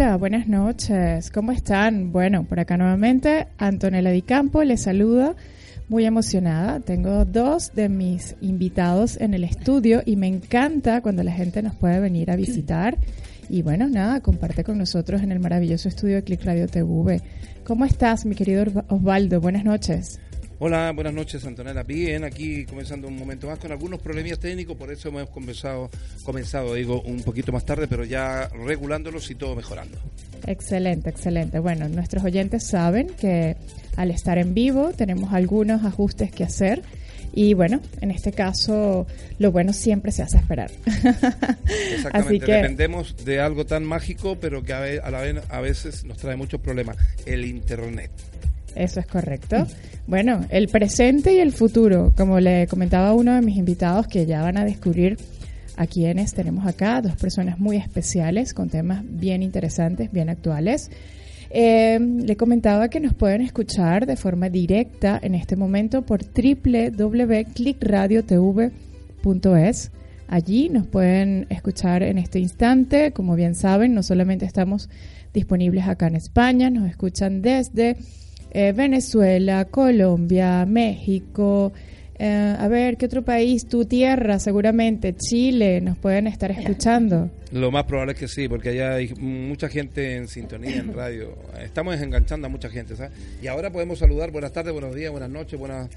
Buenas noches. ¿Cómo están? Bueno, por acá nuevamente Antonella Di Campo les saluda. Muy emocionada. Tengo dos de mis invitados en el estudio y me encanta cuando la gente nos puede venir a visitar. Y bueno, nada, comparte con nosotros en el maravilloso estudio de Click Radio TV. ¿Cómo estás, mi querido Osvaldo? Buenas noches. Hola, buenas noches Antonella. Bien, aquí comenzando un momento más con algunos problemas técnicos, por eso hemos comenzado, comenzado, digo, un poquito más tarde, pero ya regulándolos y todo mejorando. Excelente, excelente. Bueno, nuestros oyentes saben que al estar en vivo tenemos algunos ajustes que hacer. Y bueno, en este caso, lo bueno siempre se hace esperar. Exactamente, Así que, dependemos de algo tan mágico, pero que a la vez a veces nos trae muchos problemas, el Internet. Eso es correcto. Bueno, el presente y el futuro, como le comentaba uno de mis invitados que ya van a descubrir a quienes tenemos acá, dos personas muy especiales con temas bien interesantes, bien actuales. Eh, le comentaba que nos pueden escuchar de forma directa en este momento por www.clickradiotv.es. Allí nos pueden escuchar en este instante. Como bien saben, no solamente estamos disponibles acá en España, nos escuchan desde eh, Venezuela, Colombia, México, eh, a ver, ¿qué otro país? Tu tierra, seguramente, Chile, nos pueden estar escuchando. Lo más probable es que sí, porque allá hay mucha gente en sintonía en radio. Estamos enganchando a mucha gente, ¿sabes? Y ahora podemos saludar, buenas tardes, buenos días, buenas noches, buenas,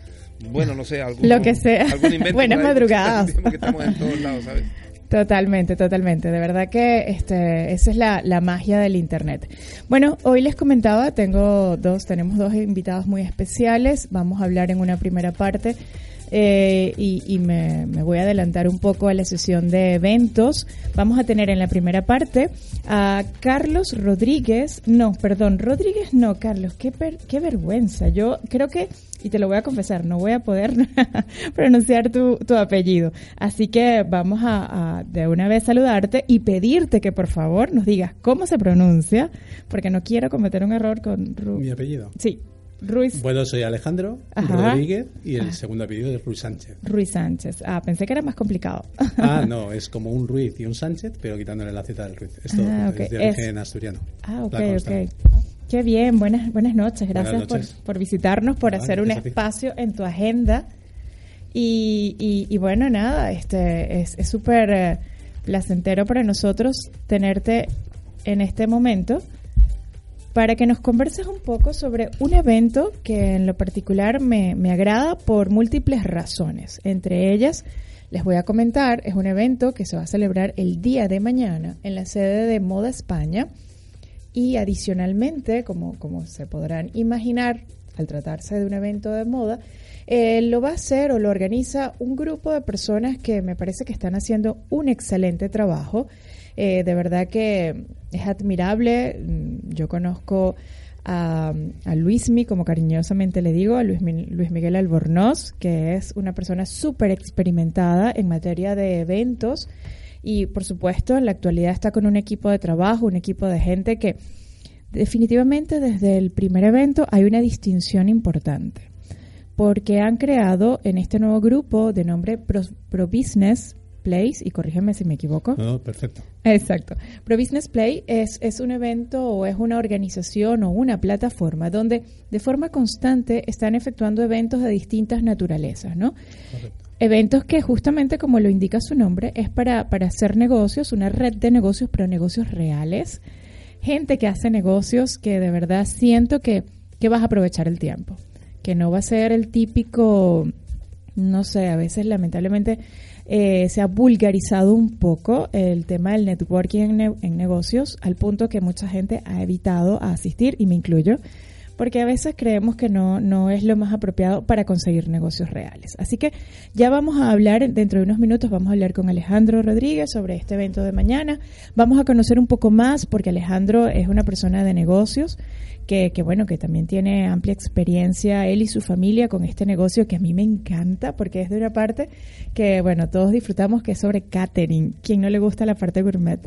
bueno, no sé, algún, Lo que sea. Buenas madrugadas. Que estamos en todos lados, ¿sabes? Totalmente, totalmente. De verdad que este, esa es la, la, magia del Internet. Bueno, hoy les comentaba, tengo dos, tenemos dos invitados muy especiales. Vamos a hablar en una primera parte eh, y, me, voy a adelantar un poco a la sesión de eventos. Vamos a tener en la primera parte a Carlos Rodríguez, no, perdón, Rodríguez no, Carlos, qué, qué vergüenza. Yo creo que, y te lo voy a confesar, no voy a poder pronunciar tu, tu, apellido. Así que vamos a, a de una vez saludarte y pedirte que por favor nos digas cómo se pronuncia, porque no quiero cometer un error con... Mi apellido. Sí, Ruiz. Bueno, soy Alejandro Rodríguez y el segundo apellido es Ruiz Sánchez. Ruiz Sánchez. Ah, pensé que era más complicado. ah, no, es como un Ruiz y un Sánchez, pero quitándole la Z del Ruiz. Esto ah, es de origen asturiano. Ah, ok, ok. Qué bien, buenas, buenas noches. Gracias Por, visitarnos, por hacer un espacio en tu agenda. Y, y, bueno, nada, este es súper eh, placentero para nosotros tenerte en este momento para que nos converses un poco sobre un evento que en lo particular me, agrada por múltiples razones. Entre ellas, les voy a comentar, es un evento que se va a celebrar el día de mañana en la sede de Moda España y adicionalmente, como, como se podrán imaginar, al tratarse de un evento de moda, eh, lo va a hacer o lo organiza un grupo de personas que me parece que están haciendo un excelente trabajo eh, de verdad que es admirable. Yo conozco a, Luismi, como cariñosamente le digo, a Luis, Miguel Albornoz, que es una persona súper experimentada en materia de eventos y por supuesto en la actualidad está con un equipo de trabajo, un equipo de gente que definitivamente desde el primer evento hay una distinción importante. porque han creado en este nuevo grupo de nombre Pro, Business Place, y corrígeme si me equivoco. No, perfecto. Exacto. Pro Business Play es, es un evento o es una organización o una plataforma donde de forma constante están efectuando eventos de distintas naturalezas, ¿no? Correcto. Eventos que justamente como lo indica su nombre es para, para hacer negocios, una red de negocios, pero negocios reales. Gente que hace negocios que de verdad siento que, que vas a aprovechar el tiempo que no va a ser el típico, no sé, a veces lamentablemente eh, se ha vulgarizado un poco el tema del networking en, negocios al punto que mucha gente ha evitado asistir, y me incluyo, porque a veces creemos que no, no es lo más apropiado para conseguir negocios reales. Así que ya vamos a hablar, dentro de unos minutos vamos a hablar con Alejandro Rodríguez sobre este evento de mañana. Vamos a conocer un poco más porque Alejandro es una persona de negocios que, que, bueno, que también tiene amplia experiencia él y su familia con este negocio que a mí me encanta porque es de una parte que, bueno, todos disfrutamos que es sobre catering. ¿Quién no le gusta la parte gourmet?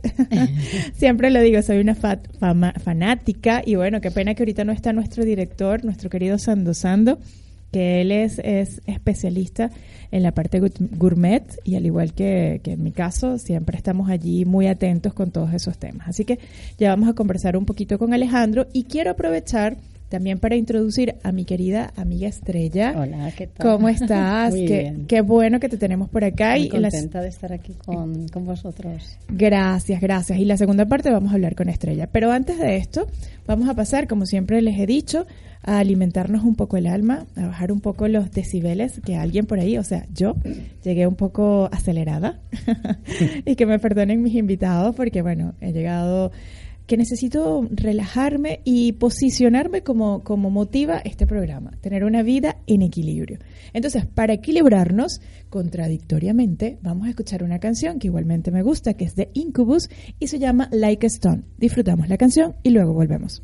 Siempre lo digo, soy una fanática y bueno, qué pena que ahorita no está nuestro director, nuestro querido Sando Sando, que él es, es especialista en la parte gourmet y al igual que, en mi caso, siempre estamos allí muy atentos con todos esos temas. Así que ya vamos a conversar un poquito con Alejandro y quiero aprovechar también para introducir a mi querida amiga Estrella. Hola, ¿qué tal? ¿Cómo estás? Muy qué, bien. qué bueno que te tenemos por acá. Muy y contenta de estar aquí con, con, vosotros. Gracias, gracias. Y la segunda parte vamos a hablar con Estrella. Pero antes de esto, vamos a pasar, como siempre les he dicho, a alimentarnos un poco el alma, a bajar un poco los decibeles, que alguien por ahí, o sea, yo llegué un poco acelerada y que me perdonen mis invitados porque, bueno, he llegado que necesito relajarme y posicionarme como, como motiva este programa, tener una vida en equilibrio. Entonces, para equilibrarnos, contradictoriamente, vamos a escuchar una canción que igualmente me gusta, que es de Incubus y se llama Like a Stone. Disfrutamos la canción y luego volvemos.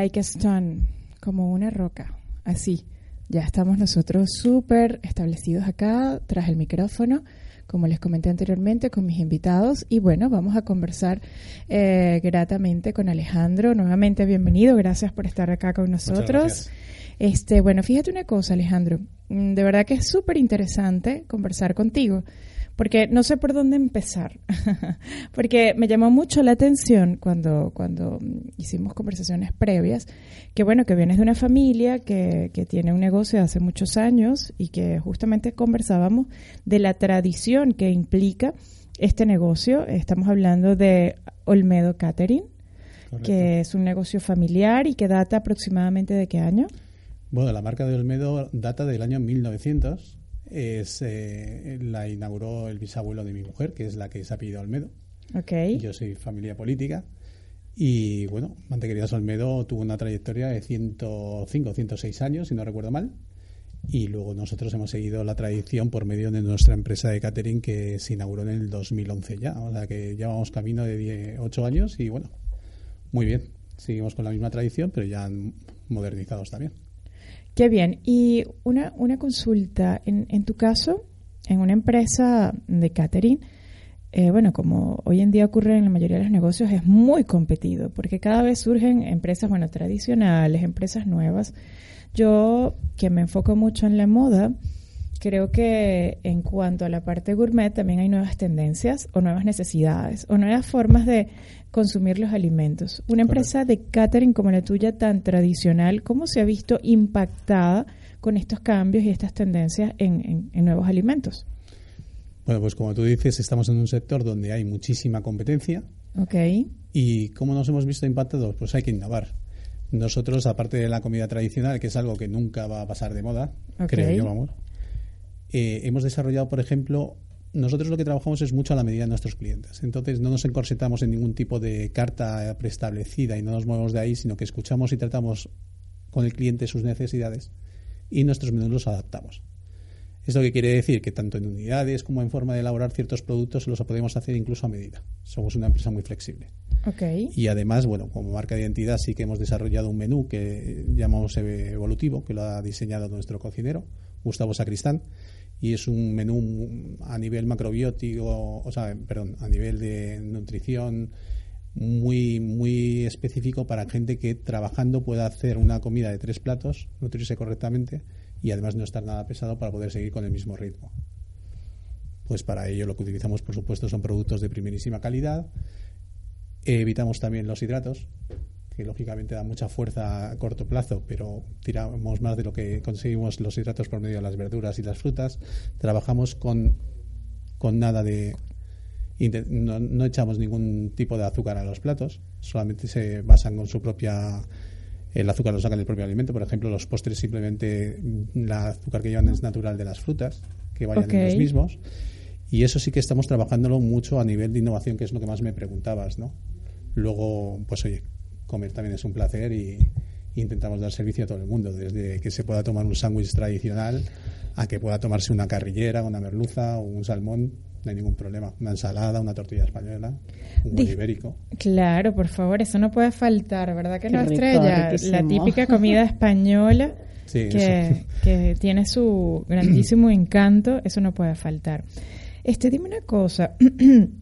Like a stone, como una roca, así. Ya estamos nosotros súper establecidos acá, tras el micrófono, como les comenté anteriormente, con mis invitados. Y bueno, vamos a conversar eh, gratamente con Alejandro. Nuevamente, bienvenido. Gracias por estar acá con nosotros. Este, bueno, fíjate una cosa, Alejandro. Mm, de verdad que es súper interesante conversar contigo porque no sé por dónde empezar, porque me llamó mucho la atención cuando, cuando hicimos conversaciones previas, que bueno, que vienes de una familia que, que tiene un negocio de hace muchos años y que justamente conversábamos de la tradición que implica este negocio. Estamos hablando de Olmedo Catering, que es un negocio familiar y que data aproximadamente de qué año? Bueno, la marca de Olmedo data del año 1900 es, eh, la inauguró el bisabuelo de mi mujer, que es la que se ha pedido Olmedo. Okay. Yo soy familia política. Y bueno, Mantequerías Olmedo tuvo una trayectoria de 105, 106 años, si no recuerdo mal. Y luego nosotros hemos seguido la tradición por medio de nuestra empresa de catering que se inauguró en el 2011 ya. O sea que llevamos camino de 8 años y bueno, muy bien. Seguimos con la misma tradición, pero ya modernizados también. Qué bien. Y una, una consulta, en, en tu caso, en una empresa de catering, eh, bueno, como hoy en día ocurre en la mayoría de los negocios, es muy competido, porque cada vez surgen empresas, bueno, tradicionales, empresas nuevas. Yo, que me enfoco mucho en la moda, creo que en cuanto a la parte gourmet también hay nuevas tendencias o nuevas necesidades o nuevas formas de consumir los alimentos. Una empresa de catering como la tuya, tan tradicional, ¿cómo se ha visto impactada con estos cambios y estas tendencias en, nuevos alimentos? Bueno, pues como tú dices, estamos en un sector donde hay muchísima competencia. Ok. ¿Y cómo nos hemos visto impactados? Pues hay que innovar. Nosotros, aparte de la comida tradicional, que es algo que nunca va a pasar de moda, creo yo, vamos, eh, hemos desarrollado, por ejemplo, nosotros lo que trabajamos es mucho a la medida de nuestros clientes. Entonces no nos encorsetamos en ningún tipo de carta preestablecida y no nos movemos de ahí, sino que escuchamos y tratamos con el cliente sus necesidades y nuestros menús los adaptamos. Esto que quiere decir que tanto en unidades como en forma de elaborar ciertos productos los podemos hacer incluso a medida. Somos una empresa muy flexible. Okay. Y además, bueno, como marca de identidad sí que hemos desarrollado un menú que llamamos evolutivo, que lo ha diseñado nuestro cocinero, Gustavo Sacristán, y es un menú a nivel macrobiótico, o sea, perdón, a nivel de nutrición muy muy específico para gente que trabajando pueda hacer una comida de tres platos, nutrirse correctamente y además no estar nada pesado para poder seguir con el mismo ritmo. Pues para ello lo que utilizamos, por supuesto, son productos de primerísima calidad. Evitamos también los hidratos, que lógicamente da mucha fuerza a corto plazo, pero tiramos más de lo que conseguimos los hidratos por medio de las verduras y las frutas. Trabajamos con, con nada de... No, echamos ningún tipo de azúcar a los platos, solamente se basan con su propia... El azúcar lo sacan del propio alimento, por ejemplo, los postres simplemente el azúcar que llevan es natural de las frutas, que vayan en los mismos. Y eso sí que estamos trabajándolo mucho a nivel de innovación, que es lo que más me preguntabas, ¿no? Luego, pues oye, comer también es un placer y, intentamos dar servicio a todo el mundo, desde que se pueda tomar un sándwich tradicional a que pueda tomarse una carrillera, una merluza o un salmón, no hay ningún problema. Una ensalada, una tortilla española, un huevo ibérico. Claro, por favor, eso no puede faltar, ¿verdad que no, Estrella? La típica comida española que, que, tiene su grandísimo encanto, eso no puede faltar. Este, dime una cosa.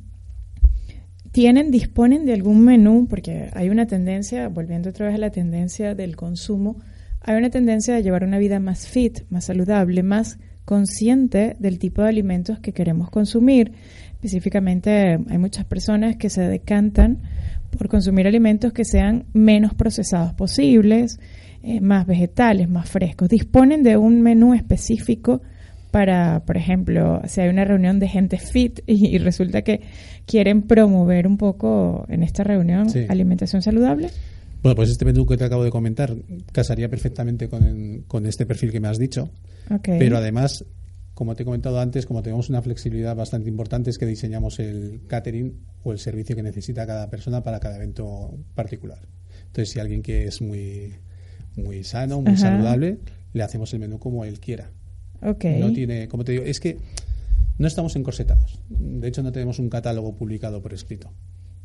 tienen, disponen de algún menú, porque hay una tendencia, volviendo otra vez a la tendencia del consumo, hay una tendencia de llevar una vida más fit, más saludable, más consciente del tipo de alimentos que queremos consumir. Específicamente, hay muchas personas que se decantan por consumir alimentos que sean menos procesados posibles, eh, más vegetales, más frescos. Disponen de un menú específico para, por ejemplo, si hay una reunión de gente fit y, resulta que quieren promover un poco en esta reunión alimentación saludable? Bueno, pues este menú que te acabo de comentar casaría perfectamente con, con este perfil que me has dicho. Pero además, como te he comentado antes, como tenemos una flexibilidad bastante importante, es que diseñamos el catering o el servicio que necesita cada persona para cada evento particular. Entonces, si alguien que es muy, muy sano, muy saludable, le hacemos el menú como él quiera. No tiene, como te digo, es que no estamos encorsetados. De hecho, no tenemos un catálogo publicado por escrito.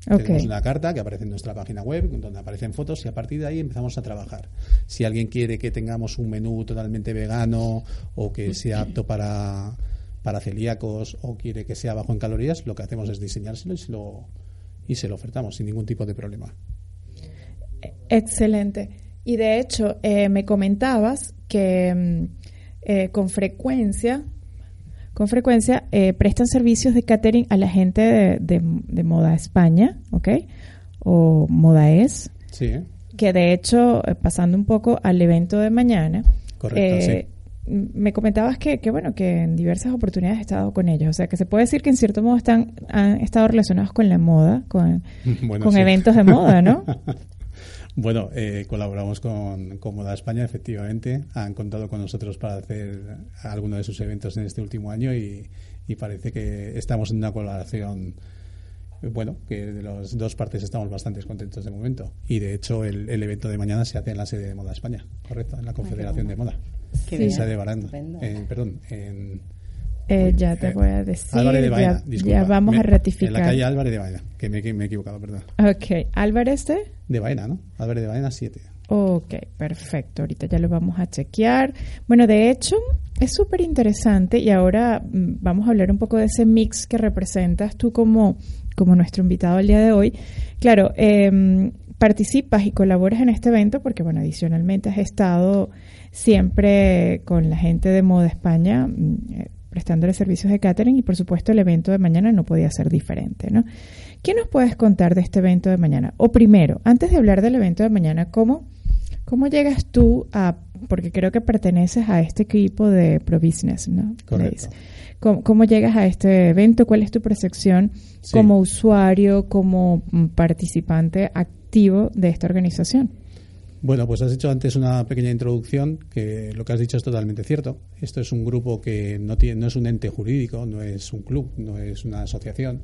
Tenemos una carta que aparece en nuestra página web, donde aparecen fotos, y a partir de ahí empezamos a trabajar. Si alguien quiere que tengamos un menú totalmente vegano o que sea apto para, para celíacos o quiere que sea bajo en calorías, lo que hacemos es diseñárselo y se lo, y se lo ofertamos sin ningún tipo de problema. Excelente. Y de hecho, eh, me comentabas que mm, eh, con frecuencia con frecuencia eh, prestan servicios de catering a la gente de, Moda España, ¿ok? O Moda Es. Sí. Que de hecho, eh, pasando un poco al evento de mañana, Correcto, eh, me comentabas que, que, bueno, que en diversas oportunidades has estado con ellos. O sea, que se puede decir que en cierto modo están, han estado relacionados con la moda, con, con eventos de moda, ¿no? Bueno, eh, colaboramos con, Moda España, efectivamente. Han contado con nosotros para hacer algunos de sus eventos en este último año y, parece que estamos en una colaboración bueno, que de las dos partes estamos bastante contentos de momento. Y de hecho, el, evento de mañana se hace en la sede de Moda España, correcto, en la Confederación de Moda. en sede de Baranda. perdón, en eh, ya te voy a decir. Álvarez de Baena, ya, vamos a ratificar. En la calle Álvarez de Baena, que me, he equivocado, perdón. Ok, Álvarez de. De Baena, ¿no? Álvarez de Baena 7. Ok, perfecto. Ahorita ya lo vamos a chequear. Bueno, de hecho, es súper interesante y ahora mm, vamos a hablar un poco de ese mix que representas tú como, como nuestro invitado el día de hoy. Claro, eh, participas y colaboras en este evento porque, bueno, adicionalmente has estado siempre con la gente de Moda España. Mm, eh, prestándole servicios de catering y por supuesto el evento de mañana no podía ser diferente, ¿no? ¿Qué nos puedes contar de este evento de mañana? O primero, antes de hablar del evento de mañana, ¿cómo, cómo llegas tú a, porque creo que perteneces a este equipo de Pro Business, ¿no? Correcto. ¿Cómo, llegas a este evento? ¿Cuál es tu percepción como usuario, como participante activo de esta organización? Bueno, pues has hecho antes una pequeña introducción que lo que has dicho es totalmente cierto. Esto es un grupo que no, tiene, no es un ente jurídico, no es un club, no es una asociación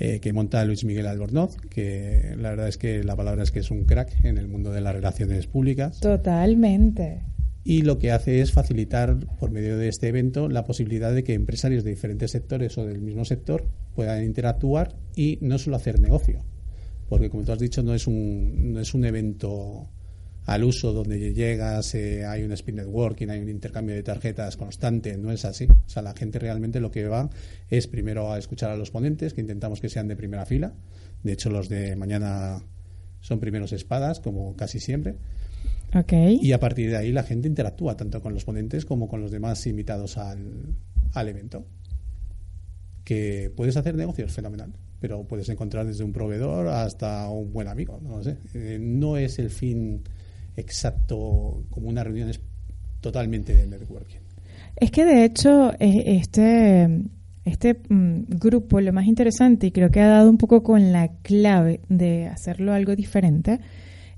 eh, que monta Luis Miguel Albornoz, que la verdad es que la palabra es que es un crack en el mundo de las relaciones públicas. Totalmente. Y lo que hace es facilitar, por medio de este evento, la posibilidad de que empresarios de diferentes sectores o del mismo sector puedan interactuar y no solo hacer negocio. Porque, como tú has dicho, no es un, no es un evento al uso donde llegas, eh, hay un speed networking, hay un intercambio de tarjetas constante, no es así. O sea, la gente realmente lo que va es primero a escuchar a los ponentes, que intentamos que sean de primera fila. De hecho, los de mañana son primeros espadas, como casi siempre. Okay. Y a partir de ahí la gente interactúa tanto con los ponentes como con los demás invitados al, al evento. Que puedes hacer negocios, fenomenal pero puedes encontrar desde un proveedor hasta un buen amigo, no sé. Eh, no es el fin exacto como una reunión es totalmente de networking. Es que de hecho e, este, este mm, grupo lo más interesante y creo que ha dado un poco con la clave de hacerlo algo diferente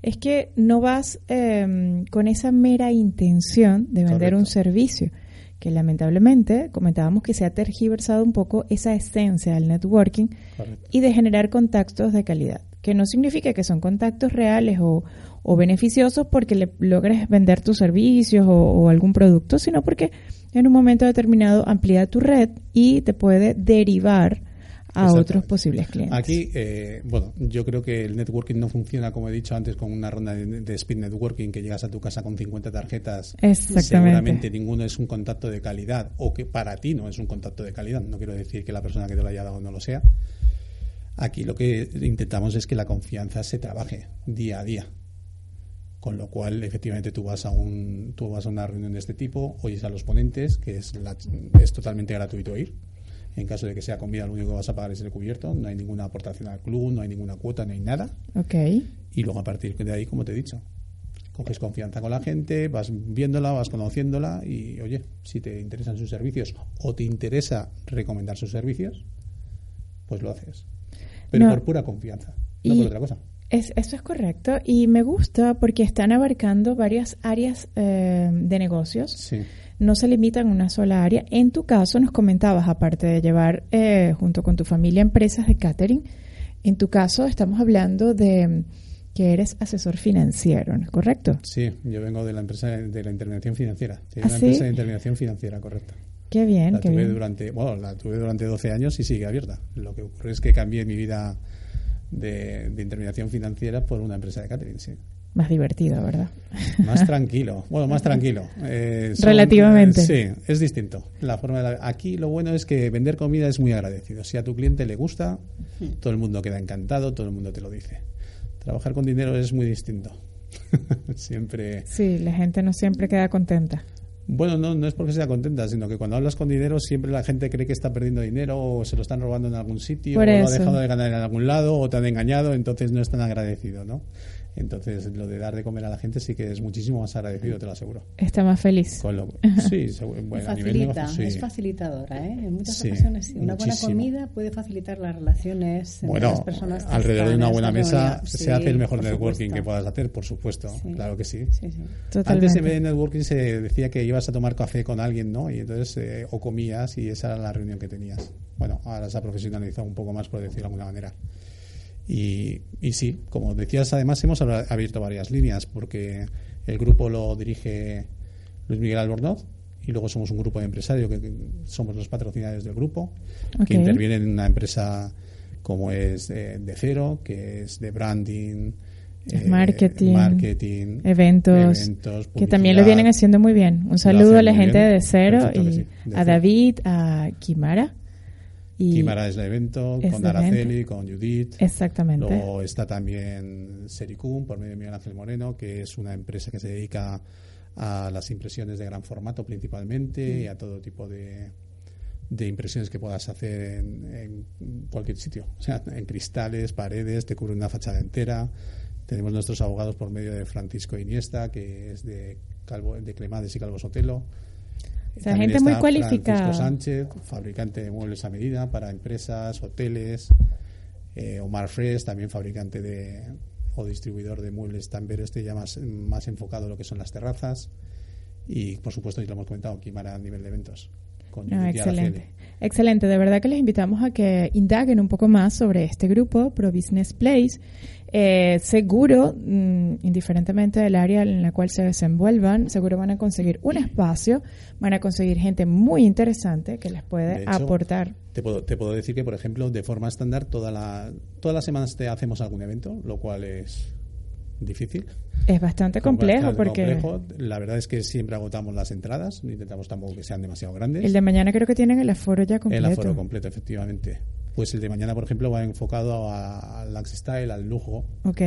es que no vas em, con esa mera intención de vender un servicio, que lamentablemente comentábamos que se ha tergiversado un poco esa esencia del networking y de generar contactos de calidad, que no significa que son contactos reales o, o beneficiosos porque le logres vender tus servicios o, algún producto, sino porque en un momento determinado amplía tu red y te puede derivar a otros posibles clientes. Aquí, eh, bueno, yo creo que el networking no funciona, como he dicho antes, con una ronda de, speed networking que llegas a tu casa con 50 tarjetas. Exactamente. Seguramente ninguno es un contacto de calidad o que para ti no es un contacto de calidad. No quiero decir que la persona que te lo haya dado no lo sea. Aquí lo que intentamos es que la confianza se trabaje día a día. Con lo cual, efectivamente, tú vas a un, tú vas a una reunión de este tipo, oyes a los ponentes, que es, es totalmente gratuito ir. En caso de que sea comida, lo único que vas a pagar es el cubierto. No hay ninguna aportación al club, no hay ninguna cuota, no hay nada. Ok. Y luego a partir de ahí, como te he dicho, coges confianza con la gente, vas viéndola, vas conociéndola y, oye, si te interesan sus servicios o te interesa recomendar sus servicios, pues lo haces. Pero por pura confianza, no por otra cosa. Es, eso es correcto y me gusta porque están abarcando varias áreas eh, de negocios. No se limitan a una sola área. En tu caso nos comentabas, aparte de llevar eh, junto con tu familia empresas de catering, en tu caso estamos hablando de que eres asesor financiero, ¿no es correcto? Sí, yo vengo de la empresa de la intervención financiera. Sí, ¿Ah, empresa de intervención financiera, correcto. Qué bien, la tuve Durante, bueno, la tuve durante 12 años y sigue abierta. Lo que ocurre es que cambié mi vida de, intermediación financiera por una empresa de catering, sí. Más divertido, ¿verdad? Más tranquilo. Bueno, más tranquilo. Eh, Relativamente. sí, es distinto. La forma de Aquí lo bueno es que vender comida es muy agradecido. Si a tu cliente le gusta, todo el mundo queda encantado, todo el mundo te lo dice. Trabajar con dinero es muy distinto. siempre. Sí, la gente no siempre queda contenta. Bueno, no, no es porque sea contenta, sino que cuando hablas con dinero siempre la gente cree que está perdiendo dinero o se lo están robando en algún sitio o lo ha dejado de ganar en algún lado o te han engañado, entonces no es tan agradecido, ¿no? Entonces, lo de dar de comer a la gente sí que es muchísimo más agradecido, te lo aseguro. Está más feliz. sí, bueno, Facilita, es facilitadora, ¿eh? En muchas ocasiones, una buena comida puede facilitar las relaciones entre las personas. alrededor de una buena mesa se hace el mejor networking que puedas hacer, por supuesto. Claro que sí. Antes en vez de networking se decía que ibas a tomar café con alguien, ¿no? Y entonces, eh, o comías y esa era la reunión que tenías. Bueno, ahora se ha profesionalizado un poco más, por decirlo de alguna manera. Y, sí, como decías, además hemos abierto varias líneas porque el grupo lo dirige Luis Miguel Albornoz y luego somos un grupo de empresarios que, somos los patrocinadores del grupo que intervienen en una empresa como es de, Cero, que es de branding, eh, marketing, eventos, que también lo vienen haciendo muy bien. Un saludo a la gente de Cero y a David, a Kimara y es el evento, con Araceli, con Judith. Exactamente. Luego está también Sericum, por medio de Miguel Ángel Moreno, que es una empresa que se dedica a las impresiones de gran formato principalmente y a todo tipo de, de impresiones que puedas hacer en, cualquier sitio. O sea, en cristales, paredes, te cubre una fachada entera. Tenemos nuestros abogados por medio de Francisco Iniesta, que es de, Calvo, de Clemades y Calvo Sotelo o sea, gente muy cualificada. Francisco Sánchez, fabricante de muebles a medida para empresas, hoteles. Eh, Omar Fresh, también fabricante de o distribuidor de muebles también este ya más, más enfocado en lo que son las terrazas. Y por supuesto, ya lo hemos comentado, Kimara a nivel de eventos. Ah, excelente. Excelente, de verdad que les invitamos a que indaguen un poco más sobre este grupo, Pro Business Place. Eh, seguro, mm, indiferentemente del área en la cual se desenvuelvan, seguro van a conseguir un espacio, van a conseguir gente muy interesante que les puede aportar. Te puedo, te puedo decir que, por ejemplo, de forma estándar, toda la, todas las semanas te hacemos algún evento, lo cual es difícil. Es bastante complejo porque... La verdad es que siempre agotamos las entradas, intentamos tampoco que sean demasiado grandes. El de mañana creo que tienen el aforo ya completo. El aforo completo, efectivamente. Pues el de mañana, por ejemplo, va enfocado al lifestyle, al lujo. Ok.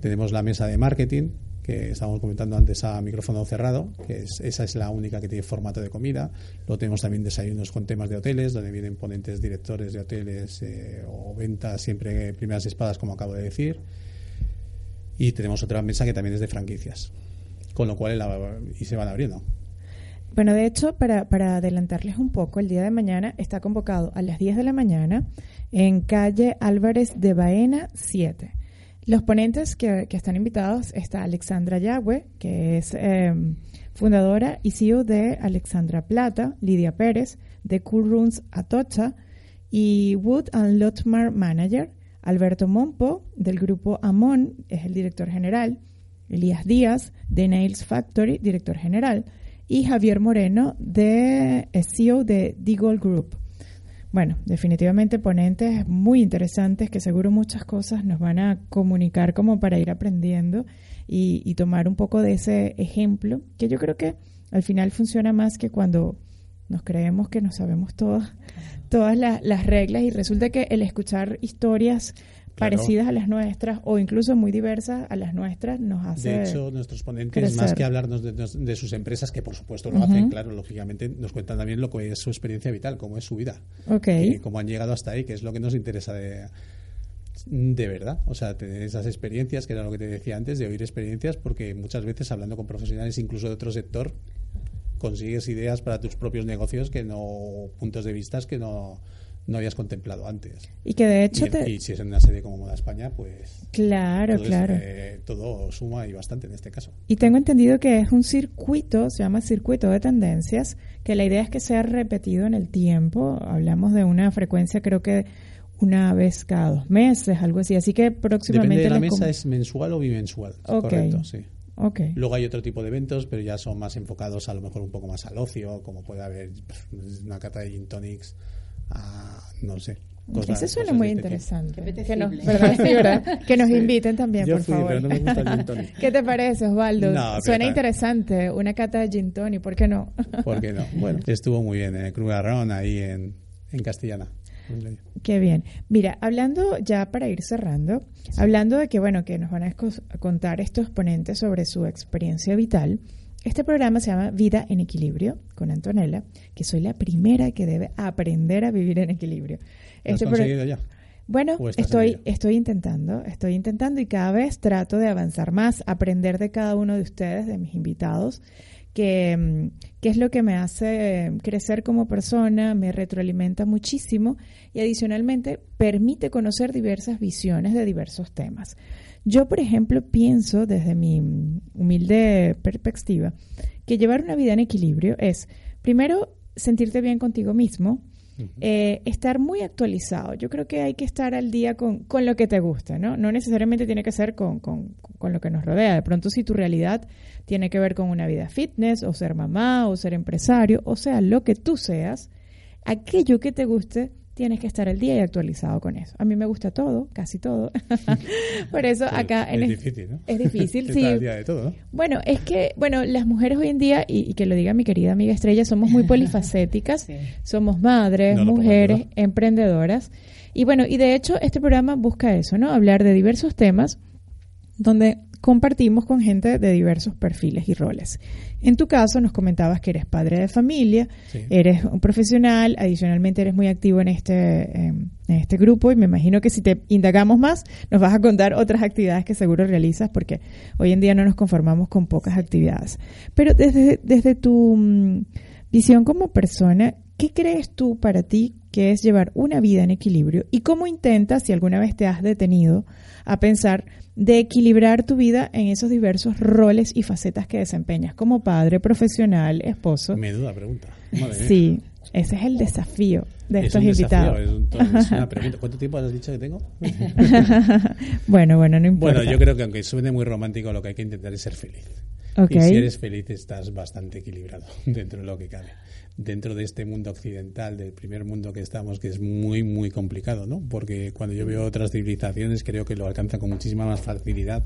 Tenemos la mesa de marketing, que estábamos comentando antes a micrófono cerrado, que es, esa es la única que tiene formato de comida. Luego tenemos también desayunos con temas de hoteles, donde vienen ponentes directores de hoteles eh, o ventas, siempre primeras espadas, como acabo de decir. Y tenemos otra mesa que también es de franquicias, con lo cual y se van abriendo. Bueno, de hecho, para, para adelantarles un poco, el día de mañana está convocado a las 10 de la mañana en calle Álvarez de Baena 7. Los ponentes que, están invitados está Alexandra Yagüe, que es em, fundadora y CEO de Alexandra Plata, Lidia Pérez, de Cool Rooms Atocha y Wood and Lotmar Manager, Alberto Mompo, del grupo Amon, es el director general, Elías Díaz, de Nails Factory, director general, y Javier Moreno, de CEO de Deagle Group. Bueno, definitivamente ponentes muy interesantes que seguro muchas cosas nos van a comunicar como para ir aprendiendo y, tomar un poco de ese ejemplo, que yo creo que al final funciona más que cuando nos creemos que nos sabemos todas, todas las reglas y resulta que el escuchar historias parecidas a las nuestras o incluso muy diversas a las nuestras nos hace De hecho, nuestros ponentes, más que hablarnos de, sus empresas, que por supuesto lo hacen, claro, lógicamente nos cuentan también lo que es su experiencia vital, cómo es su vida, okay. cómo han llegado hasta ahí, que es lo que nos interesa de, de verdad, o sea, tener esas experiencias, que era lo que te decía antes, de oír experiencias, porque muchas veces hablando con profesionales incluso de otro sector, consigues ideas para tus propios negocios que no, puntos de vista que no no habías contemplado antes. Y que de hecho... Y, si es en una sede como Moda España, pues... Claro, claro. Eh, todo suma y bastante en este caso. Y tengo entendido que es un circuito, se llama circuito de tendencias, que la idea es que sea repetido en el tiempo. Hablamos de una frecuencia creo que una vez cada dos meses, algo así. Así que próximamente... Depende de la mesa, es mensual o bimensual. Correcto, sí. Okay. Luego hay otro tipo de eventos, pero ya son más enfocados a lo mejor un poco más al ocio, como puede haber una cata de gin tonics no sé, cosas. Eso suena muy este interesante. Que nos, que nos inviten también, por favor. ¿Qué te parece, Osvaldo? suena interesante. Una cata de gin tonic, ¿por qué no? ¿Por qué no? Bueno, estuvo muy bien en el Club Arrón, ahí en, en Castellana. Qué bien. Mira, hablando ya para ir cerrando, hablando de que, bueno, que nos van a contar estos ponentes sobre su experiencia vital, este programa se llama Vida en Equilibrio con Antonella, que soy la primera que debe aprender a vivir en equilibrio. ¿Lo has este conseguido ya? Bueno, estoy, estoy intentando, estoy intentando y cada vez trato de avanzar más, aprender de cada uno de ustedes, de mis invitados, que, mm, es lo que me hace crecer como persona, me retroalimenta muchísimo y adicionalmente permite conocer diversas visiones de diversos temas. Yo, por ejemplo, pienso desde mi humilde perspectiva que llevar una vida en equilibrio es, primero, sentirte bien contigo mismo, eh, estar muy actualizado. Yo creo que hay que estar al día con, con lo que te gusta, ¿no? No necesariamente tiene que ser con, con, con, lo que nos rodea. De pronto, si tu realidad tiene que ver con una vida fitness, o ser mamá, o ser empresario, o sea, lo que tú seas, aquello que te guste, tienes que estar al día y actualizado con eso. A mí me gusta todo, casi todo. Por eso acá... Es, en difícil, ¿no? Es difícil, sí. Al día de todo, ¿no? Bueno, es que, bueno, las mujeres hoy en día, y, que lo diga mi querida amiga Estrella, somos muy polifacéticas, somos madres, mujeres, emprendedoras. Y bueno, y de hecho este programa busca eso, ¿no? Hablar de diversos temas donde compartimos con gente de diversos perfiles y roles. En tu caso, nos comentabas que eres padre de familia, eres un profesional, adicionalmente eres muy activo en este, em, en este grupo y me imagino que si te indagamos más, nos vas a contar otras actividades que seguro realizas porque hoy en día no nos conformamos con pocas actividades. Pero desde, desde tu mm, visión como persona, ¿qué crees tú para ti que es llevar una vida en equilibrio y cómo intentas, si alguna vez te has detenido, a pensar de equilibrar tu vida en esos diversos roles y facetas que desempeñas como padre, profesional, esposo. Me duda pregunta. sí, ese es el desafío de estos invitados. ¿Cuánto tiempo has dicho que tengo? bueno, bueno, no importa. Bueno, yo creo que aunque suene muy romántico, lo que hay que intentar es ser feliz. Y si eres feliz, estás bastante equilibrado dentro de lo que cabe dentro de este mundo occidental, del primer mundo que estamos, que es muy, muy complicado, ¿no? Porque cuando yo veo otras civilizaciones, creo que lo alcanzan con muchísima más facilidad,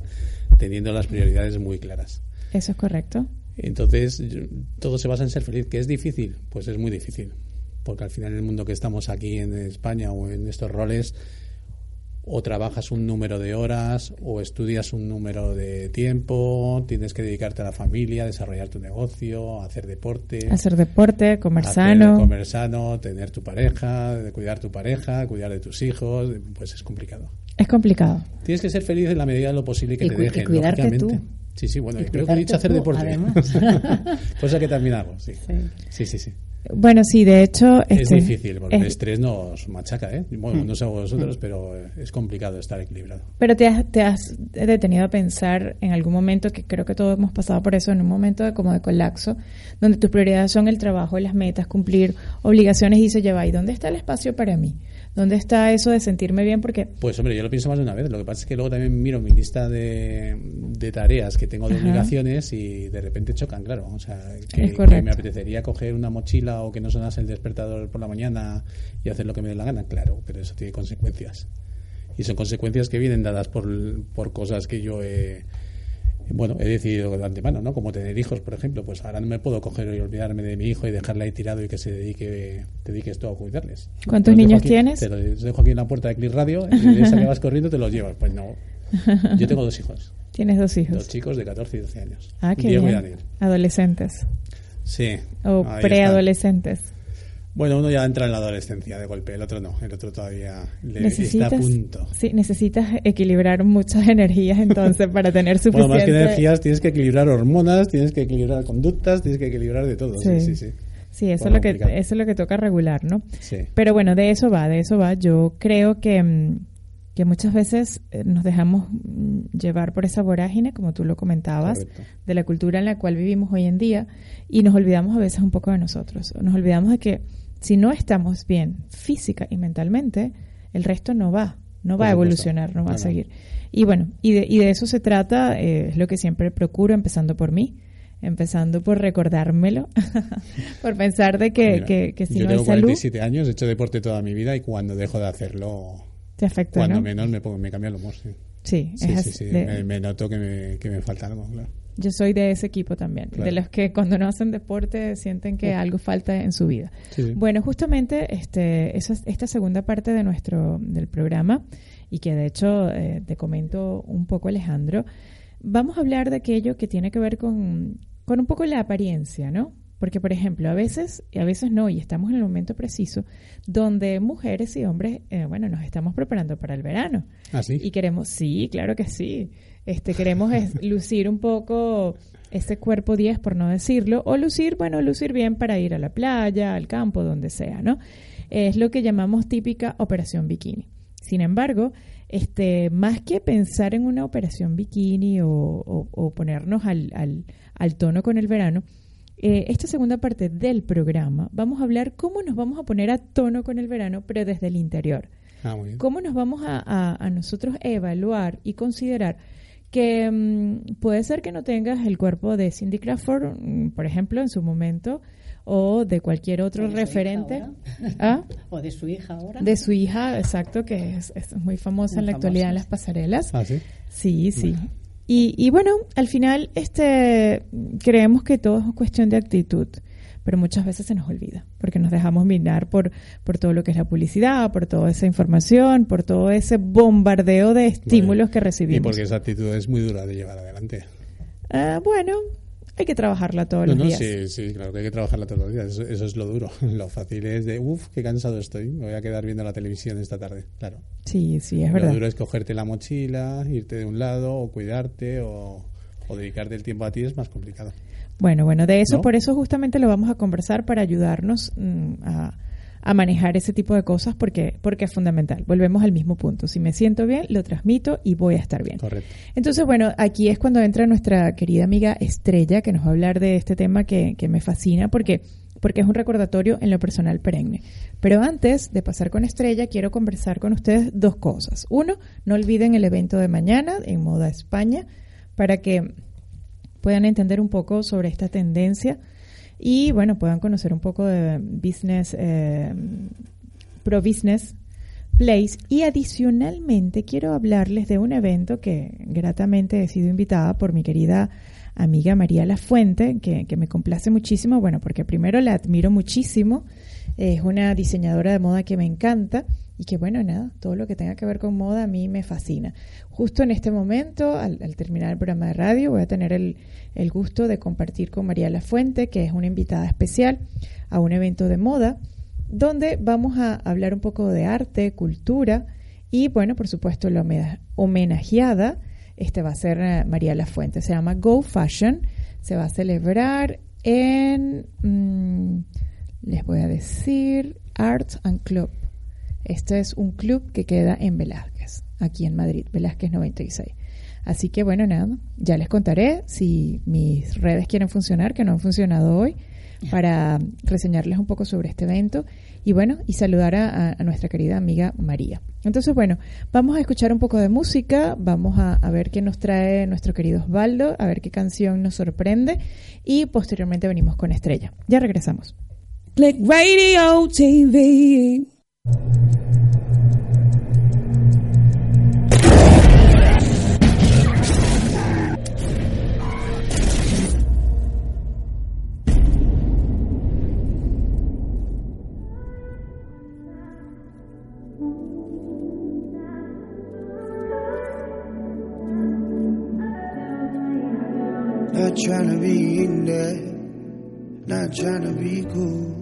teniendo las prioridades muy claras. Eso es correcto. Entonces, todo se basa en ser feliz. ¿Que es difícil? Pues es muy difícil. Porque al final, el mundo que estamos aquí en España o en estos roles, o trabajas un número de horas o estudias un número de tiempo, tienes que dedicarte a la familia, desarrollar tu negocio, hacer deporte. Hacer deporte, comer sano. Comer sano, tener tu pareja, cuidar tu pareja, cuidar de tus hijos, pues es complicado. Es complicado. Tienes que ser feliz en la medida de lo posible que te dejen, y cuidarte Tú. Sí, sí, bueno, creo que he dicho hacer deporte. Cosa que también hago, sí. Sí, sí, sí. Bueno, sí, de hecho... Es este, difícil, porque el estrés nos machaca, ¿eh? Bueno, mm. no sé vosotros, pero es complicado estar equilibrado. Pero te has, te has detenido a pensar en algún momento, que creo que todos hemos pasado por eso, en un momento de, como de colapso, donde tus prioridades son el trabajo las metas, cumplir obligaciones y se lleva, ¿y dónde está el espacio para mí? ¿Dónde está eso de sentirme bien? Porque... Pues hombre, yo lo pienso más de una vez. Lo que pasa es que luego también miro mi lista de, tareas que tengo de obligaciones y de repente chocan, claro. O sea, que, me apetecería coger una mochila o que no sonase el despertador por la mañana y hacer lo que me dé la gana, claro, pero eso tiene consecuencias. Y son consecuencias que vienen dadas por, por cosas que yo he bueno, he decidido de antemano, ¿no? Como tener hijos, por ejemplo, pues ahora no me puedo coger y olvidarme de mi hijo y dejarle ahí tirado y que se dedique, te dediques tú a cuidarles. ¿Cuántos niños tienes? Te los dejo aquí en la puerta de Click Radio, y esa que vas corriendo te los llevas. Pues no. Yo tengo dos hijos. Tienes dos hijos. Dos chicos de 14 y 12 años. Ah, qué bien. Adolescentes. Sí. O preadolescentes. Bueno, uno ya entra en la adolescencia de golpe, el otro no, el otro todavía le, está a punto. Sí, necesitas equilibrar muchas energías entonces para tener suficiente... Bueno, más que energías tienes que equilibrar hormonas, tienes que equilibrar conductas, tienes que equilibrar de todo. Sí, sí, sí. sí. eso, es lo que, eso es lo que toca regular, ¿no? Sí. Pero bueno, de eso va, de eso va. Yo creo que, mm, que muchas veces eh, nos dejamos mm, llevar por esa vorágine, como tú lo comentabas, de la cultura en la cual vivimos hoy en día, y nos olvidamos a veces un poco de nosotros. Nos olvidamos de que si no estamos bien física y mentalmente, el resto no va, no va a evolucionar, no va a seguir. Y bueno, y de, y de eso se trata, eh, es lo que siempre procuro, empezando por mí, empezando por recordármelo, por pensar de que, que, si yo no tengo hay salud... 47 años, he hecho deporte toda mi vida y cuando dejo de hacerlo... Te afecta, Cuando menos me, pongo, me cambia el humor, sí. Sí, sí, sí, sí. Me, noto que me, que me falta algo, claro. Yo soy de ese equipo también, de los que cuando no hacen deporte sienten que algo falta en su vida. Bueno, justamente este, esa, esta segunda parte de nuestro del programa y que de hecho eh, te comento un poco Alejandro, vamos a hablar de aquello que tiene que ver con, con un poco la apariencia, ¿no? Porque, por ejemplo, a veces, y a veces no, y estamos en el momento preciso, donde mujeres y hombres, eh, bueno, nos estamos preparando para el verano. ¿Ah, sí? Y queremos, sí, claro que sí. Este, queremos lucir un poco ese cuerpo 10, por no decirlo, o lucir, bueno, lucir bien para ir a la playa, al campo, donde sea, ¿no? Es lo que llamamos típica operación bikini. Sin embargo, este, más que pensar en una operación bikini o, ponernos al, al, tono con el verano, eh, esta segunda parte del programa vamos a hablar cómo nos vamos a poner a tono con el verano, pero desde el interior. Ah, cómo nos vamos a, a, nosotros evaluar y considerar que mm, puede ser que no tengas el cuerpo de Cindy Crawford, mm, por ejemplo, en su momento, o de cualquier otro referente. ¿Ah? O de su hija ahora. De su hija, exacto, que es, muy famosa en la actualidad en las pasarelas. ¿Ah, sí? Sí, sí. Y, y bueno, al final este creemos que todo es cuestión de actitud pero muchas veces se nos olvida, porque nos dejamos minar por, por todo lo que es la publicidad, por toda esa información, por todo ese bombardeo de estímulos que recibimos. Y porque esa actitud es muy dura de llevar adelante. Ah, bueno, hay que trabajarla todos los días. Sí, sí, claro que hay que trabajarla todos los días. Eso, es lo duro. Lo fácil es de, uff, qué cansado estoy. Me voy a quedar viendo la televisión esta tarde. Claro. Sí, sí, es verdad. Lo duro es cogerte la mochila, irte de un lado, o cuidarte, o, o dedicarte el tiempo a ti es más complicado. Bueno, bueno, de eso, por eso justamente lo vamos a conversar para ayudarnos mm, a, manejar ese tipo de cosas porque, porque es fundamental. Volvemos al mismo punto. Si me siento bien, lo transmito y voy a estar bien. Correcto. Entonces, bueno, aquí es cuando entra nuestra querida amiga Estrella, que nos va a hablar de este tema que, que me fascina porque porque es un recordatorio en lo personal perenne. Pero antes de pasar con Estrella, quiero conversar con ustedes dos cosas. Uno, no olviden el evento de mañana en Moda España para que puedan entender un poco sobre esta tendencia y bueno, puedan conocer un poco de business, eh, pro business place. Y adicionalmente quiero hablarles de un evento que gratamente he sido invitada por mi querida amiga María La Fuente, que, que me complace muchísimo, bueno, porque primero la admiro muchísimo, es una diseñadora de moda que me encanta y que bueno, nada, todo lo que tenga que ver con moda a mí me fascina. Justo en este momento, al, terminar el programa de radio, voy a tener el, el, gusto de compartir con María La Fuente, que es una invitada especial a un evento de moda, donde vamos a hablar un poco de arte, cultura y bueno, por supuesto, la homenajeada, este va a ser eh, María La Fuente, se llama Go Fashion, se va a celebrar en, mm, les voy a decir, Arts and Club este es un club que queda en Velázquez, aquí en Madrid, Velázquez 96. Así que bueno, nada, ya les contaré si mis redes quieren funcionar, que no han funcionado hoy, para reseñarles un poco sobre este evento y bueno, y saludar a, nuestra querida amiga María. Entonces, bueno, vamos a escuchar un poco de música, vamos a, a, ver qué nos trae nuestro querido Osvaldo, a ver qué canción nos sorprende y posteriormente venimos con Estrella. Ya regresamos. Click Radio TV. Not trying to be in there, not trying to be cool.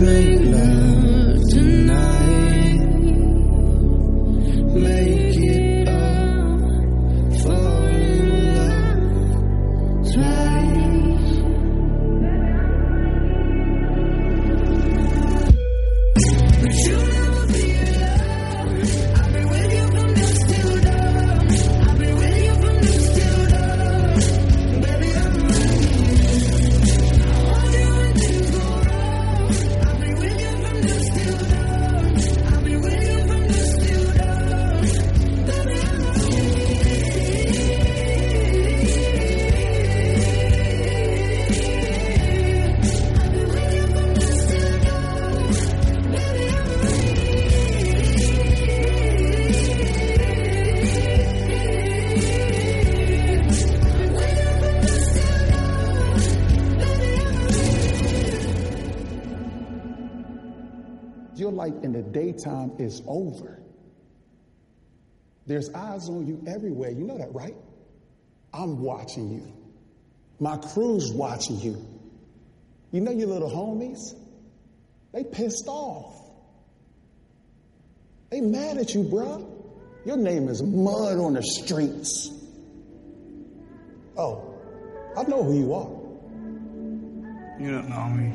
through in the daytime is over. There's eyes on you everywhere. You know that, right? I'm watching you. My crew's watching you. You know your little homies? They pissed off. They mad at you, bruh. Your name is mud on the streets. Oh, I know who you are. You don't know me.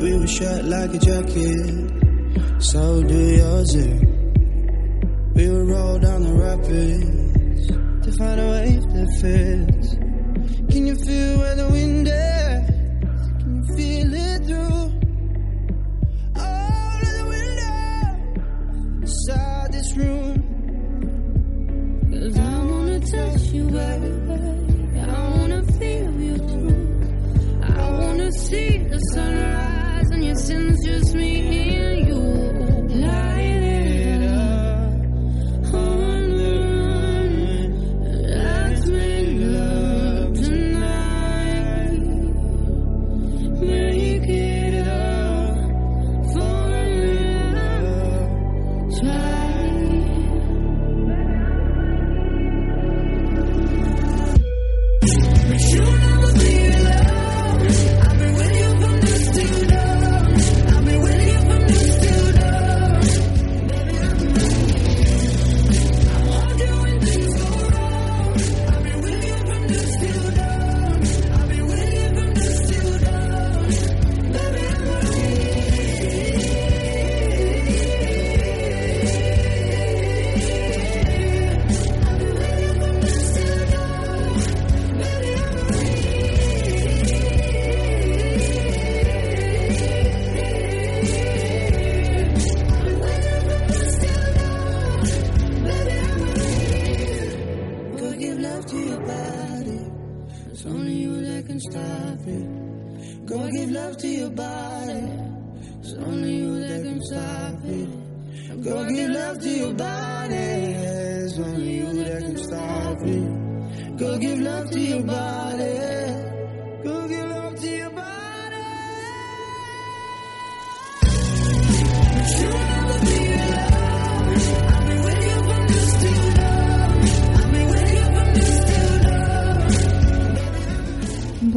We were shot like a jacket, so do yours. Eh? We would roll down the rapids to find a wave that fits. Can you feel where the wind is? Can you feel it through all of the windows inside this room? Cause I wanna touch you, baby. I wanna feel you too. I wanna see the sunrise and your sins just me and you.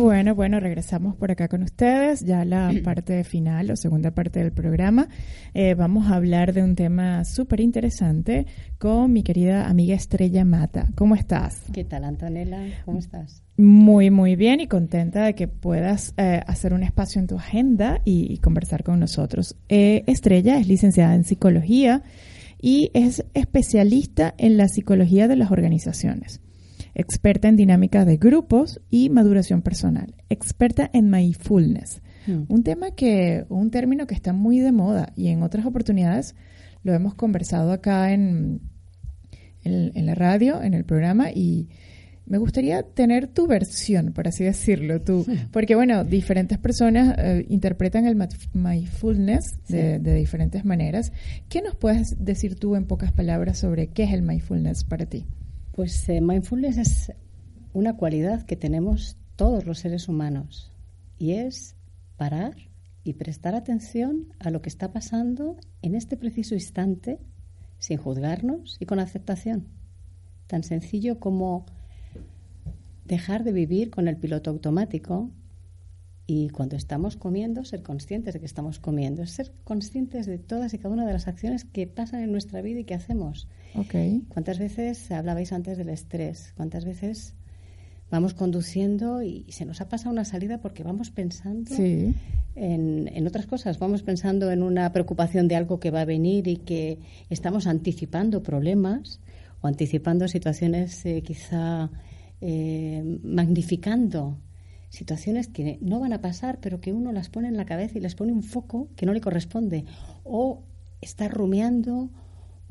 Bueno, bueno, regresamos por acá con ustedes, ya la parte final o segunda parte del programa. Eh, vamos a hablar de un tema súper interesante con mi querida amiga Estrella Mata. ¿Cómo estás? ¿Qué tal, Antonella? ¿Cómo estás? Muy, muy bien y contenta de que puedas eh, hacer un espacio en tu agenda y, y conversar con nosotros. Eh, Estrella es licenciada en psicología y es especialista en la psicología de las organizaciones experta en dinámica de grupos y maduración personal, experta en mindfulness, Mm. un tema que, un término que está muy de moda y en otras oportunidades lo hemos conversado acá en, en, en la radio, en el programa y me gustaría tener tu versión, por así decirlo, tú, porque bueno, diferentes personas eh, interpretan el mindfulness de, de diferentes maneras. ¿Qué nos puedes decir tú en pocas palabras sobre qué es el mindfulness para ti? Pues eh, mindfulness es una cualidad que tenemos todos los seres humanos y es parar y prestar atención a lo que está pasando en este preciso instante sin juzgarnos y con aceptación. Tan sencillo como dejar de vivir con el piloto automático y cuando estamos comiendo ser conscientes de que estamos comiendo, ser conscientes de todas y cada una de las acciones que pasan en nuestra vida y que hacemos. Ok. ¿Cuántas veces hablabais antes del estrés? ¿Cuántas veces vamos conduciendo y se nos ha pasado una salida porque vamos pensando Sí. en, en otras cosas? Vamos pensando en una preocupación de algo que va a venir y que estamos anticipando problemas o anticipando situaciones eh, quizá eh, magnificando situaciones que no van a pasar, pero que uno las pone en la cabeza y les pone un foco que no le corresponde. O está rumiando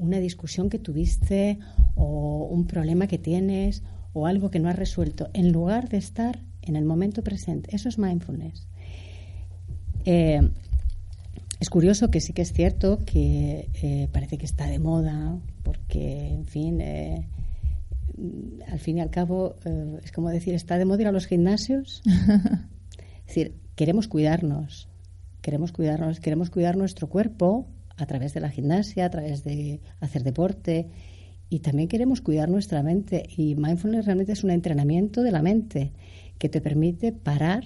una discusión que tuviste o un problema que tienes o algo que no has resuelto, en lugar de estar en el momento presente. Eso es mindfulness. Eh, es curioso que sí que es cierto que eh, parece que está de moda, porque, en fin, eh, al fin y al cabo, es como decir, está de moda ir a los gimnasios. es decir, queremos cuidarnos, queremos cuidarnos, queremos cuidar nuestro cuerpo a través de la gimnasia, a través de hacer deporte y también queremos cuidar nuestra mente y mindfulness realmente es un entrenamiento de la mente que te permite parar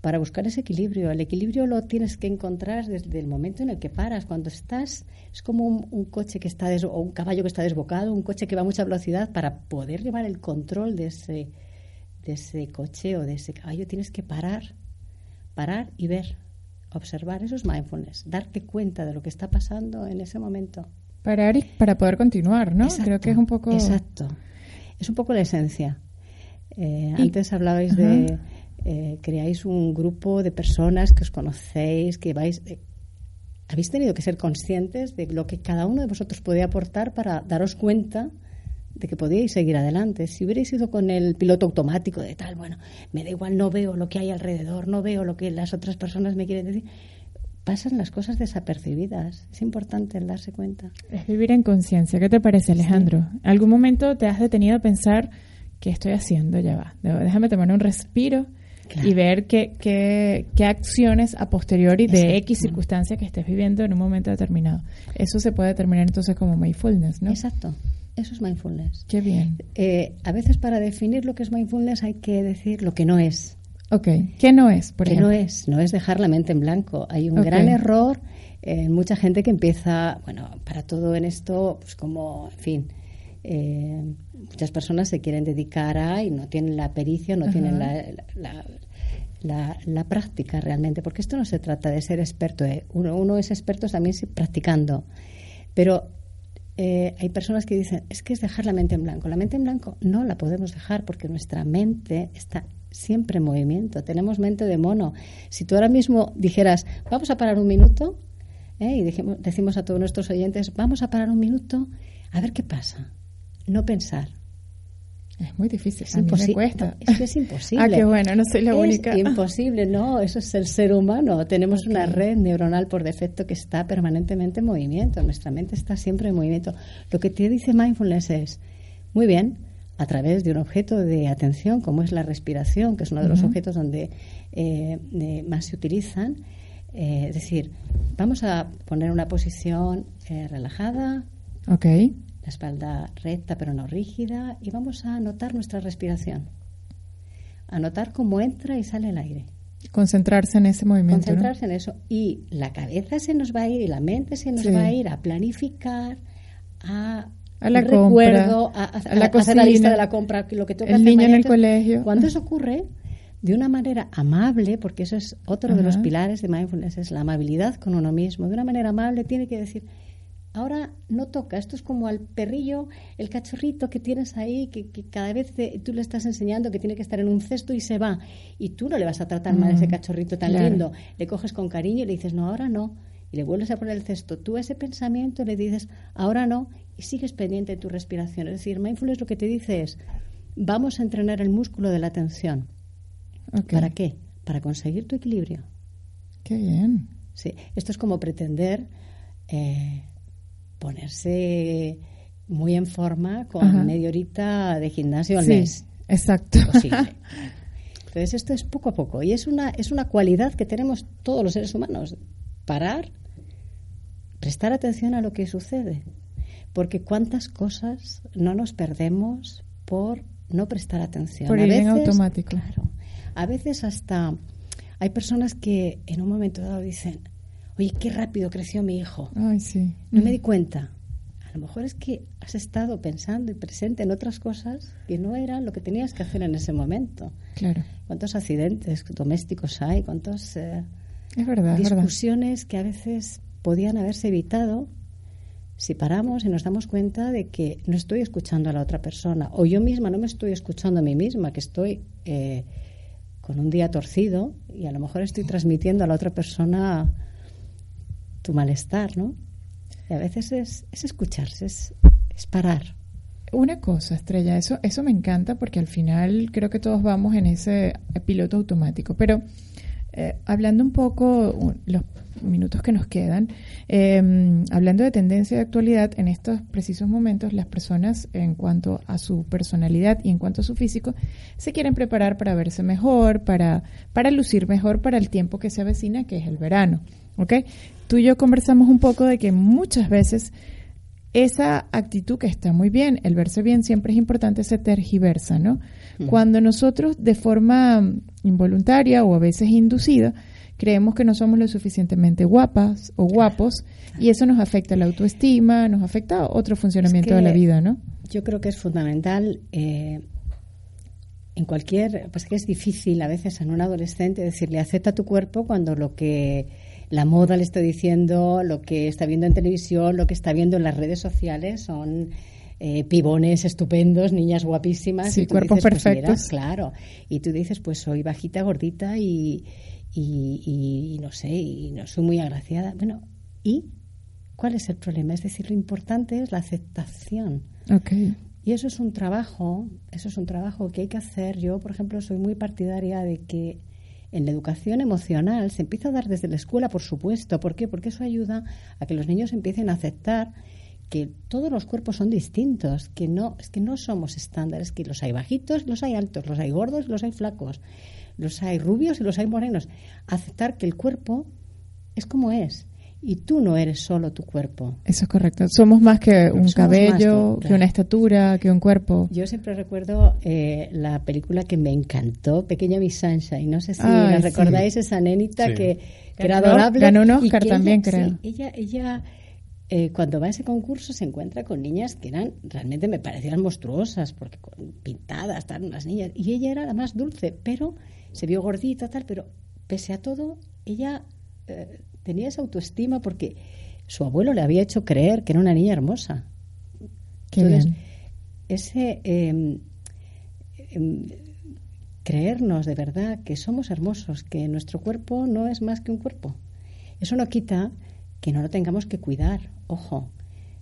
para buscar ese equilibrio. El equilibrio lo tienes que encontrar desde el momento en el que paras. Cuando estás, es como un, coche que está o un caballo que está desbocado, un coche que va a mucha velocidad. Para poder llevar el control de ese, de ese coche o de ese caballo, tienes que parar, parar y ver, observar. Eso es mindfulness, darte cuenta de lo que está pasando en ese momento. Parar y para poder continuar, ¿no? Creo que es un poco. Exacto. Es un poco la esencia. Eh, antes hablabais de eh, creáis un grupo de personas que os conocéis, que vais... Eh, habéis tenido que ser conscientes de lo que cada uno de vosotros podía aportar para daros cuenta de que podíais seguir adelante. Si hubierais ido con el piloto automático de tal, bueno, me da igual, no veo lo que hay alrededor, no veo lo que las otras personas me quieren decir, pasan las cosas desapercibidas. Es importante el darse cuenta. Es vivir en conciencia. ¿Qué te parece, Alejandro? ¿Algún momento te has detenido a pensar qué estoy haciendo? Ya va. Déjame tomar un respiro y ver qué, qué, qué, acciones a posteriori de X circunstancia que estés viviendo en un momento determinado. Eso se puede determinar entonces como mindfulness, ¿no? Exacto. Eso es mindfulness. Qué bien. Eh, a veces para definir lo que es mindfulness hay que decir lo que no es. Ok. ¿Qué no es, por ¿Qué no es? No es dejar la mente en blanco. Hay un gran error en mucha gente que empieza, bueno, para todo en esto, pues como, en fin, eh, muchas personas se quieren dedicar a y no tienen la pericia, no tienen la, la, práctica realmente, porque esto no se trata de ser experto. ¿eh? Uno, uno, es experto también practicando, pero eh, hay personas que dicen, es que es dejar la mente en blanco. La mente en blanco no la podemos dejar porque nuestra mente está siempre en movimiento, tenemos mente de mono. Si tú ahora mismo dijeras, vamos a parar un minuto, ¿eh? y decimos a todos nuestros oyentes, vamos a parar un minuto, a ver qué pasa no pensar. Es muy difícil, es imposible. Es que es imposible. ah, qué bueno, no soy la única. Es imposible, no, eso es el ser humano. Tenemos una red neuronal por defecto que está permanentemente en movimiento, nuestra mente está siempre en movimiento. Lo que te dice mindfulness es, muy bien, a través de un objeto de atención como es la respiración, que es uno de los objetos donde eh, más se utilizan, eh, es decir, vamos a poner una posición eh, relajada, okay la espalda recta pero no rígida y vamos a notar nuestra respiración. A notar cómo entra y sale el aire. Concentrarse en ese movimiento. Concentrarse en eso. Y la cabeza se nos va a ir y la mente se nos va a ir a planificar, a a la recuerdo, a, la hacer la lista de la compra, lo que el niño en el colegio. Cuando eso ocurre, de una manera amable, porque eso es otro de los pilares de mindfulness, es la amabilidad con uno mismo. De una manera amable tiene que decir, Ahora no toca, esto es como al perrillo, el cachorrito que tienes ahí, que, cada vez tú le estás enseñando que tiene que estar en un cesto y se va. Y tú no le vas a tratar mal a ese mm, cachorrito tan lindo. Le coges con cariño y le dices, no, ahora no. Y le vuelves a poner el cesto. Tú ese pensamiento le dices, ahora no, y sigues pendiente de tu respiración. Es decir, mindfulness lo que te dice es, vamos a entrenar el músculo de la atención. ¿Para qué? Para conseguir tu equilibrio. Qué bien. Sí, esto es como pretender... Eh, ponerse muy en forma con media horita de gimnasio al mes. Exacto. Entonces esto es poco a poco y es una es una cualidad que tenemos todos los seres humanos, parar, prestar atención a lo que sucede, porque cuántas cosas no nos perdemos por no prestar atención. Por ir en automático. Claro. A veces hasta hay personas que en un momento dado dicen, oye, qué rápido creció mi hijo. Ay, sí. No me di cuenta. A lo mejor es que has estado pensando y presente en otras cosas que no eran lo que tenías que hacer en ese momento. Claro. ¿Cuántos accidentes domésticos hay? ¿Cuántas eh, es verdad, discusiones que a veces podían haberse evitado si paramos y nos damos cuenta de que no estoy escuchando a la otra persona o yo misma no me estoy escuchando a mí misma, que estoy eh, con un día torcido y a lo mejor estoy transmitiendo a la otra persona tu malestar, ¿no? A veces es, escucharse, es, parar. Una cosa, Estrella, eso, eso me encanta porque al final creo que todos vamos en ese piloto automático, pero Eh, hablando un poco, los minutos que nos quedan, em, hablando de tendencia de actualidad, en estos precisos momentos las personas en cuanto a su personalidad y en cuanto a su físico se quieren preparar para verse mejor, para, para lucir mejor para el tiempo que se avecina, que es el verano. ¿ok? Tú y yo conversamos un poco de que muchas veces esa actitud que está muy bien, el verse bien siempre es importante, se tergiversa, ¿no? Cuando nosotros de forma involuntaria o a veces inducida creemos que no somos lo suficientemente guapas o guapos y eso nos afecta la autoestima, nos afecta otro funcionamiento de la vida, ¿no? Yo creo que es fundamental eh, en cualquier, pues que es difícil a veces en un adolescente decirle acepta tu cuerpo cuando lo que la moda le está diciendo, lo que está viendo en televisión, lo que está viendo en las redes sociales son eh, pibones estupendos, niñas guapísimas. Sí, cuerpos pues perfectos. claro. Y tú dices, pues soy bajita, gordita y, y, no sé, y no soy muy agraciada. Bueno, ¿y cuál es el problema? Es decir, lo importante es la aceptación. Okay. Y eso es un trabajo, eso es un trabajo que hay que hacer. Yo, por ejemplo, soy muy partidaria de que en la educación emocional se empieza a dar desde la escuela, por supuesto. ¿Por qué? Porque eso ayuda a que los niños empiecen a aceptar que todos los cuerpos son distintos, que no, es que no somos estándares, que los hay bajitos, los hay altos, los hay gordos, los hay flacos, los hay rubios y los hay morenos. Aceptar que el cuerpo es como es y tú no eres solo tu cuerpo. Eso es correcto. Somos más que un cabello, que, una estatura, que un cuerpo. Yo siempre recuerdo eh, la película que me encantó, Pequeña Miss y No sé si la recordáis, esa nenita que, era adorable. Ganó un Oscar también, creo. ella, ella eh, cuando va a ese concurso se encuentra con niñas que eran, realmente me parecían monstruosas, porque pintadas, estaban unas niñas. Y ella era la más dulce, pero se vio gordita, tal, pero pese a todo, ella... Eh, tenía esa autoestima porque su abuelo le había hecho creer que era una niña hermosa. Entonces, ese em, em, creernos de verdad que somos hermosos, que nuestro cuerpo no es más que un cuerpo. Eso no quita que no lo tengamos que cuidar. Ojo,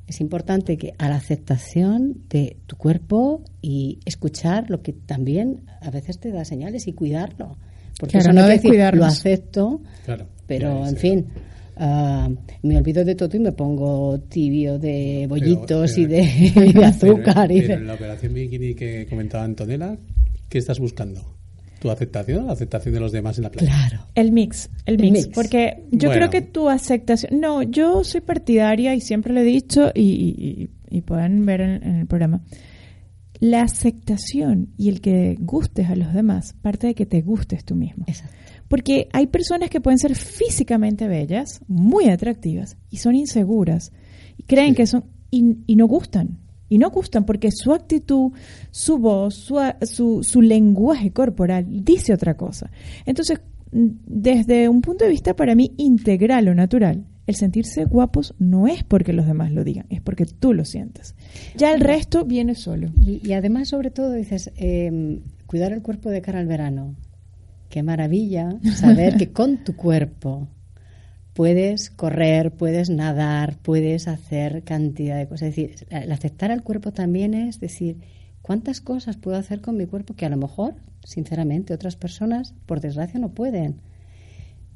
es importante que a la aceptación de tu cuerpo y escuchar lo que también a veces te da señales y cuidarlo. Porque eso no, es decir, lo acepto, pero en fin, uh, me olvido de todo y me pongo tibio de bollitos y, de, azúcar. Pero, en la operación bikini que comentaba Antonella, ¿qué estás buscando? ¿Tu aceptación la aceptación de los demás en la playa? Claro. El mix, el, mix, Porque yo creo que tu aceptación. No, yo soy partidaria y siempre lo he dicho y, y, pueden ver en, el programa. La aceptación y el que gustes a los demás parte de que te gustes tú mismo. Exacto. Porque hay personas que pueden ser físicamente bellas, muy atractivas, y son inseguras. Y creen que son. Y, no gustan. Y no gustan porque su actitud, su voz, su, su, su lenguaje corporal dice otra cosa. Entonces, desde un punto de vista para mí integral o natural, el sentirse guapos no es porque los demás lo digan, es porque tú lo sientes. Ya el resto viene solo. Y, además, sobre todo, dices, em, cuidar el cuerpo de cara al verano. Qué maravilla saber que con tu cuerpo puedes correr, puedes nadar, puedes hacer cantidad de cosas. Es decir, el aceptar al cuerpo también es decir, ¿cuántas cosas puedo hacer con mi cuerpo que a lo mejor, sinceramente, otras personas, por desgracia, no pueden?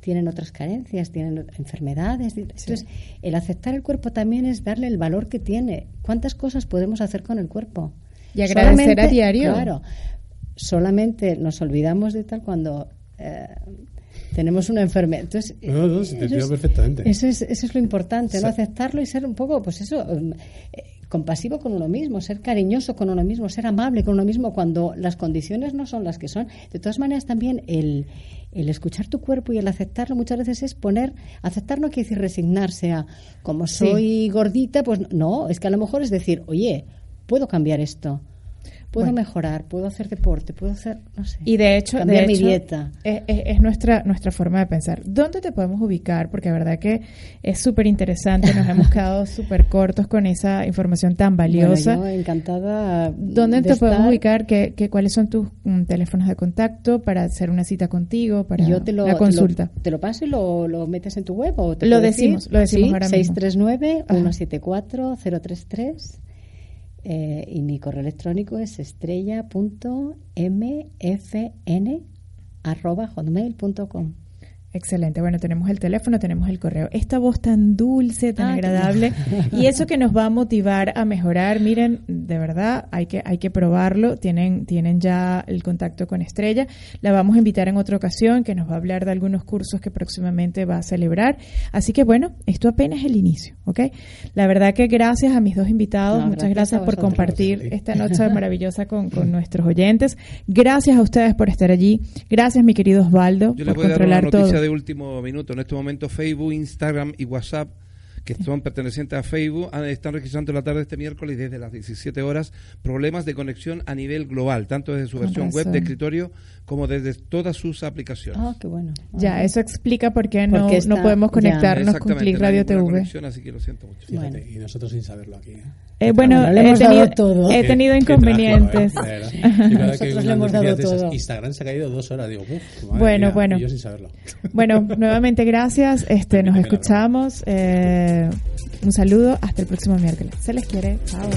Tienen otras carencias, tienen enfermedades. Entonces, el aceptar el cuerpo también es darle el valor que tiene. ¿Cuántas cosas podemos hacer con el cuerpo? Y agradecer a diario. Claro. Solamente nos olvidamos de tal cuando eh, tenemos una enfermedad. Entonces, no, no, se te eso, es, perfectamente. Eso es, eso es lo importante, ¿no? Aceptarlo y ser un poco, pues eso, eh, compasivo con uno mismo, ser cariñoso con uno mismo, ser amable con uno mismo cuando las condiciones no son las que son. De todas maneras, también el, el escuchar tu cuerpo y el aceptarlo muchas veces es poner, aceptar no quiere decir resignarse a como soy gordita, pues no, es que a lo mejor es decir, oye, puedo cambiar esto puedo mejorar, puedo hacer deporte, puedo hacer, no sé. Y de hecho, cambiar mi dieta. Es, nuestra nuestra forma de pensar. ¿Dónde te podemos ubicar? Porque la verdad que es súper interesante. Nos hemos quedado súper cortos con esa información tan valiosa. Bueno, yo encantada. ¿Dónde te podemos ubicar? ¿Qué, ¿Cuáles son tus mm, teléfonos de contacto para hacer una cita contigo, para yo te lo, la consulta? Te lo, paso y lo, lo, metes en tu web o lo decimos, lo decimos ¿Sí? ahora 639 174 033 eh, y mi correo electrónico es estrella.mfn.hotmail.com. Excelente. Bueno, tenemos el teléfono, tenemos el correo. Esta voz tan dulce, tan ah, agradable y eso que nos va a motivar a mejorar. Miren, de verdad, hay que hay que probarlo. Tienen tienen ya el contacto con Estrella. La vamos a invitar en otra ocasión que nos va a hablar de algunos cursos que próximamente va a celebrar. Así que bueno, esto apenas es el inicio, ¿ok? La verdad que gracias a mis dos invitados, muchas gracias, por compartir esta noche maravillosa con, con, nuestros oyentes. Gracias a ustedes por estar allí. Gracias, mi querido Osvaldo, por controlar todo de último minuto. En este momento Facebook, Instagram y WhatsApp que son pertenecientes a Facebook, están registrando la tarde de este miércoles desde las 17 horas problemas de conexión a nivel global, tanto desde su versión web de escritorio como desde todas sus aplicaciones. Ah, qué bueno. Ya, eso explica por qué no, no podemos conectarnos con Click Radio TV. Así que lo siento mucho. y nosotros sin saberlo aquí. ¿eh? Eh, bueno, he, tenido, todo. he tenido inconvenientes. Nosotros le hemos dado todo. Instagram se ha caído dos horas. Digo, bueno, bueno. yo sin saberlo. Bueno, nuevamente gracias. Este, nos escuchamos. Eh, un saludo, hasta el próximo miércoles. Se les quiere, chao.